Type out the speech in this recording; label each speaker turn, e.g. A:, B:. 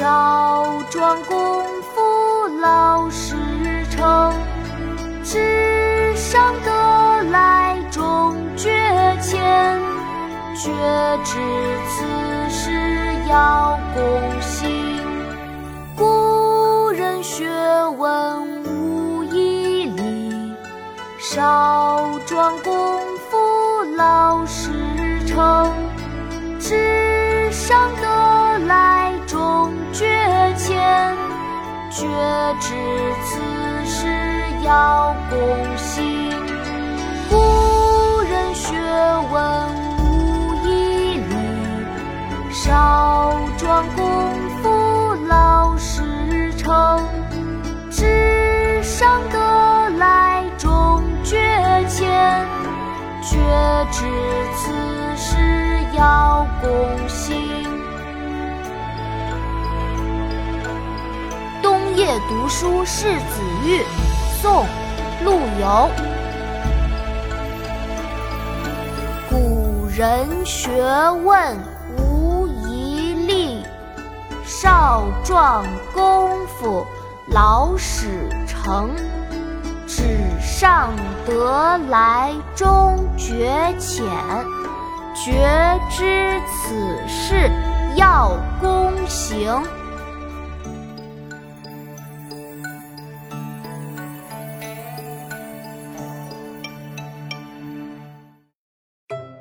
A: 少壮功夫老时成，纸上得来终觉浅，绝知此事要躬行。古人学问无一例，少壮功夫老时成，纸上得。知此事要躬行。古人学问无遗力，少壮功夫老时成。纸上得来终觉浅，绝知此事要躬行。夜读书识子玉，宋·陆游。古人学问无遗力，少壮功夫老始成。纸上得来终觉浅，绝知此事要躬行。